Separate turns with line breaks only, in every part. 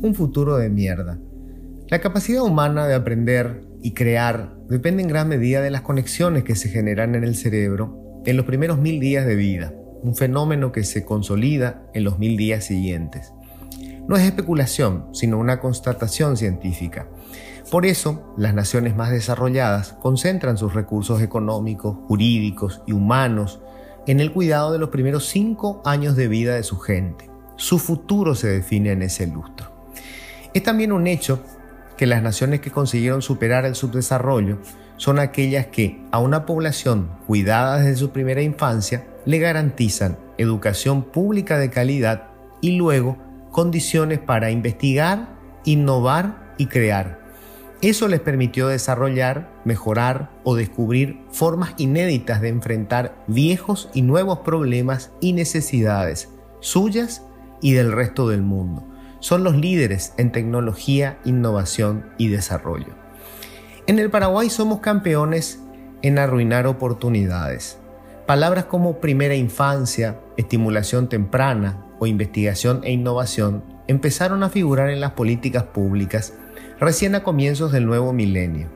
un futuro de mierda. La capacidad humana de aprender y crear depende en gran medida de las conexiones que se generan en el cerebro en los primeros mil días de vida, un fenómeno que se consolida en los mil días siguientes. No es especulación, sino una constatación científica. Por eso, las naciones más desarrolladas concentran sus recursos económicos, jurídicos y humanos en el cuidado de los primeros cinco años de vida de su gente. Su futuro se define en ese lustro. Es también un hecho que las naciones que consiguieron superar el subdesarrollo son aquellas que a una población cuidada desde su primera infancia le garantizan educación pública de calidad y luego condiciones para investigar, innovar y crear. Eso les permitió desarrollar, mejorar o descubrir formas inéditas de enfrentar viejos y nuevos problemas y necesidades suyas y del resto del mundo son los líderes en tecnología, innovación y desarrollo. En el Paraguay somos campeones en arruinar oportunidades. Palabras como primera infancia, estimulación temprana o investigación e innovación empezaron a figurar en las políticas públicas recién a comienzos del nuevo milenio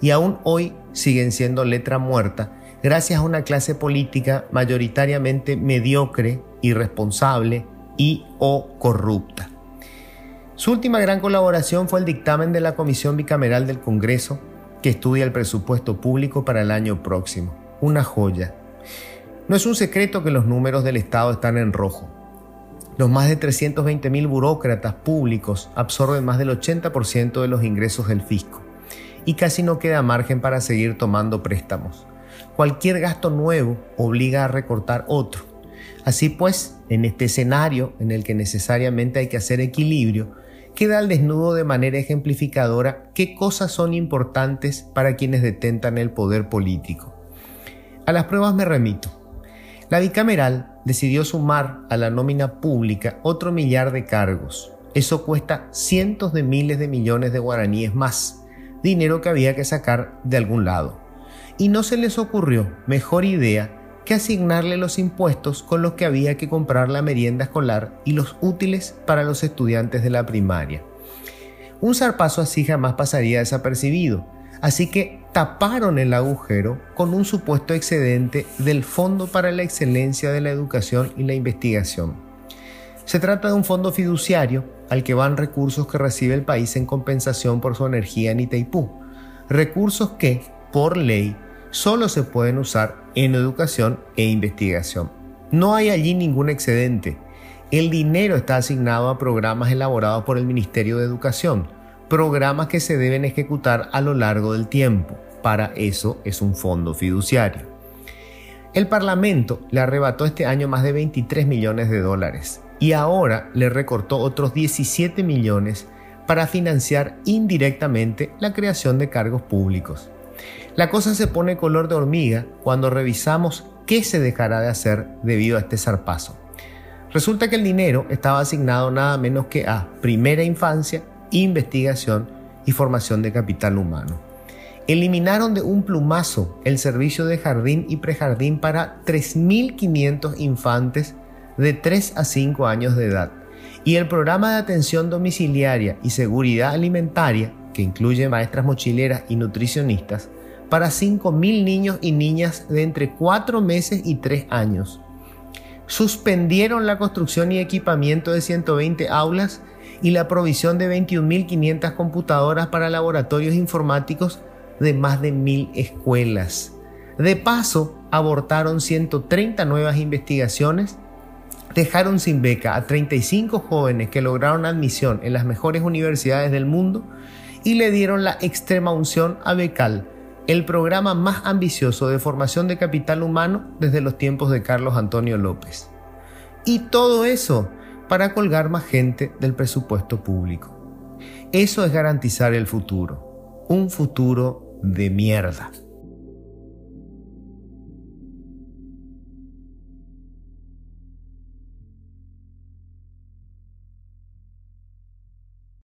y aún hoy siguen siendo letra muerta gracias a una clase política mayoritariamente mediocre, irresponsable y o corrupta. Su última gran colaboración fue el dictamen de la Comisión Bicameral del Congreso que estudia el presupuesto público para el año próximo. Una joya. No es un secreto que los números del Estado están en rojo. Los más de 320 mil burócratas públicos absorben más del 80% de los ingresos del fisco y casi no queda margen para seguir tomando préstamos. Cualquier gasto nuevo obliga a recortar otro. Así pues, en este escenario en el que necesariamente hay que hacer equilibrio, queda al desnudo de manera ejemplificadora qué cosas son importantes para quienes detentan el poder político. A las pruebas me remito. La bicameral decidió sumar a la nómina pública otro millar de cargos. Eso cuesta cientos de miles de millones de guaraníes más, dinero que había que sacar de algún lado. Y no se les ocurrió mejor idea que asignarle los impuestos con los que había que comprar la merienda escolar y los útiles para los estudiantes de la primaria. Un zarpazo así jamás pasaría desapercibido, así que taparon el agujero con un supuesto excedente del Fondo para la Excelencia de la Educación y la Investigación. Se trata de un fondo fiduciario al que van recursos que recibe el país en compensación por su energía en Itaipú, recursos que, por ley, solo se pueden usar en educación e investigación. No hay allí ningún excedente. El dinero está asignado a programas elaborados por el Ministerio de Educación, programas que se deben ejecutar a lo largo del tiempo. Para eso es un fondo fiduciario. El Parlamento le arrebató este año más de 23 millones de dólares y ahora le recortó otros 17 millones para financiar indirectamente la creación de cargos públicos. La cosa se pone color de hormiga cuando revisamos qué se dejará de hacer debido a este zarpazo. Resulta que el dinero estaba asignado nada menos que a primera infancia, investigación y formación de capital humano. Eliminaron de un plumazo el servicio de jardín y prejardín para 3.500 infantes de 3 a 5 años de edad y el programa de atención domiciliaria y seguridad alimentaria, que incluye maestras mochileras y nutricionistas, para 5.000 niños y niñas de entre 4 meses y 3 años. Suspendieron la construcción y equipamiento de 120 aulas y la provisión de 21.500 computadoras para laboratorios informáticos de más de 1.000 escuelas. De paso, abortaron 130 nuevas investigaciones, dejaron sin beca a 35 jóvenes que lograron admisión en las mejores universidades del mundo y le dieron la extrema unción a Becal, el programa más ambicioso de formación de capital humano desde los tiempos de Carlos Antonio López. Y todo eso para colgar más gente del presupuesto público. Eso es garantizar el futuro, un futuro de mierda.